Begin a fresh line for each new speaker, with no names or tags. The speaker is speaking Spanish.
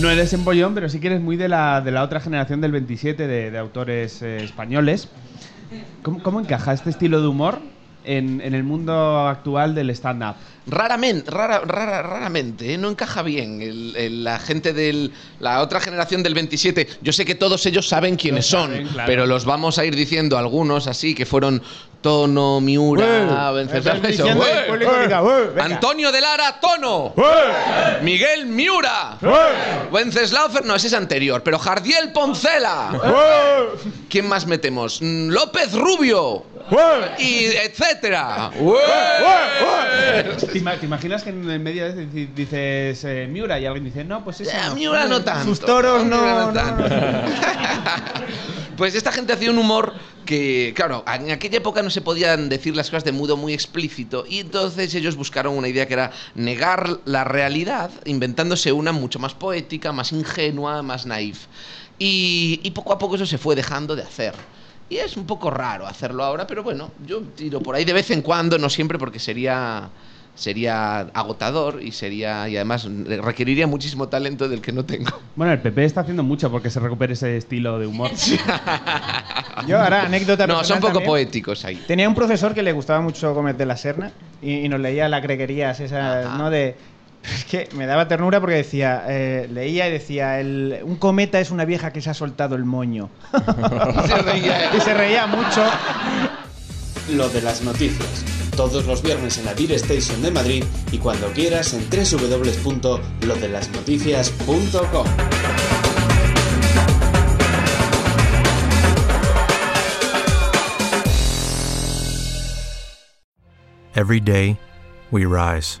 No eres empollón, pero sí que eres muy de la, de la otra generación del 27 de, de autores eh, españoles. ¿Cómo, ¿Cómo encaja este estilo de humor en, en el mundo actual del stand-up?
Raramente, rara, rara- raramente, ¿eh? no encaja bien. El- el- la gente de la otra generación del 27, yo sé que todos ellos saben quiénes son,
saben, claro.
pero los vamos a ir diciendo algunos así, que fueron Tono, Miura, ¡ué!
¡ué!
Antonio de Lara, Tono, Miguel Miura, Wenceslao Fer- no, ese es anterior, pero Jardiel Poncela, ¿quién más metemos? Mm, López Rubio, y etcétera.
¿Te, ima- te imaginas que en el medio dices, dices eh, Miura y alguien dice, no, pues eso
Eh,
no.
Miura no tanto.
Sus toros no-.
Pues esta gente hacía un humor que, claro, en aquella época no se podían decir las cosas de modo muy explícito y entonces ellos buscaron una idea que era negar la realidad inventándose una mucho más poética, más ingenua, más naif. Y, y poco a poco eso se fue dejando de hacer. Y es un poco raro hacerlo ahora, pero bueno, yo tiro por ahí de vez en cuando, no siempre porque sería sería agotador y sería y además requeriría muchísimo talento del que no tengo.
Bueno, el PP está haciendo mucho porque se recupere ese estilo de humor.
Yo ahora, anécdota
No, son poco
también.
poéticos ahí.
Tenía un profesor que le gustaba mucho Gómez de la Serna y, y nos leía las crequerías esas,
Ajá.
¿no? De, es que me daba ternura porque decía, eh, leía y decía, el, un cometa es una vieja que se ha soltado el moño.
Se reía, ¿eh?
y se reía mucho.
Lo de las noticias. Todos los viernes en la Beer Station de Madrid y cuando quieras en www.lodelasnoticias.com.
Every day, we rise,